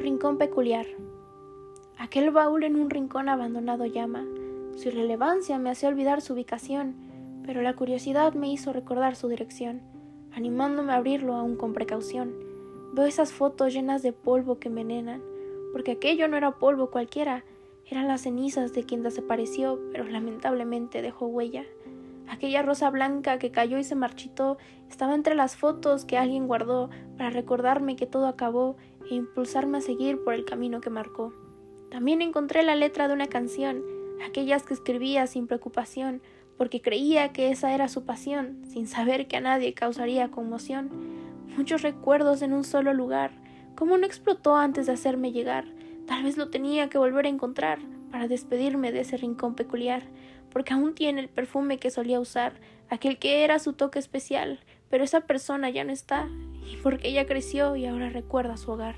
Rincón peculiar. Aquel baúl en un rincón abandonado llama. Su irrelevancia me hacía olvidar su ubicación, pero la curiosidad me hizo recordar su dirección, animándome a abrirlo aún con precaución. Veo esas fotos llenas de polvo que envenenan, porque aquello no era polvo cualquiera, eran las cenizas de quien desapareció, pero lamentablemente dejó huella. Aquella rosa blanca que cayó y se marchitó estaba entre las fotos que alguien guardó para recordarme que todo acabó e impulsarme a seguir por el camino que marcó. También encontré la letra de una canción, aquellas que escribía sin preocupación, porque creía que esa era su pasión, sin saber que a nadie causaría conmoción. Muchos recuerdos en un solo lugar. ¿Cómo no explotó antes de hacerme llegar? Tal vez lo tenía que volver a encontrar para despedirme de ese rincón peculiar, porque aún tiene el perfume que solía usar, aquel que era su toque especial, pero esa persona ya no está, y porque ella creció y ahora recuerda su hogar.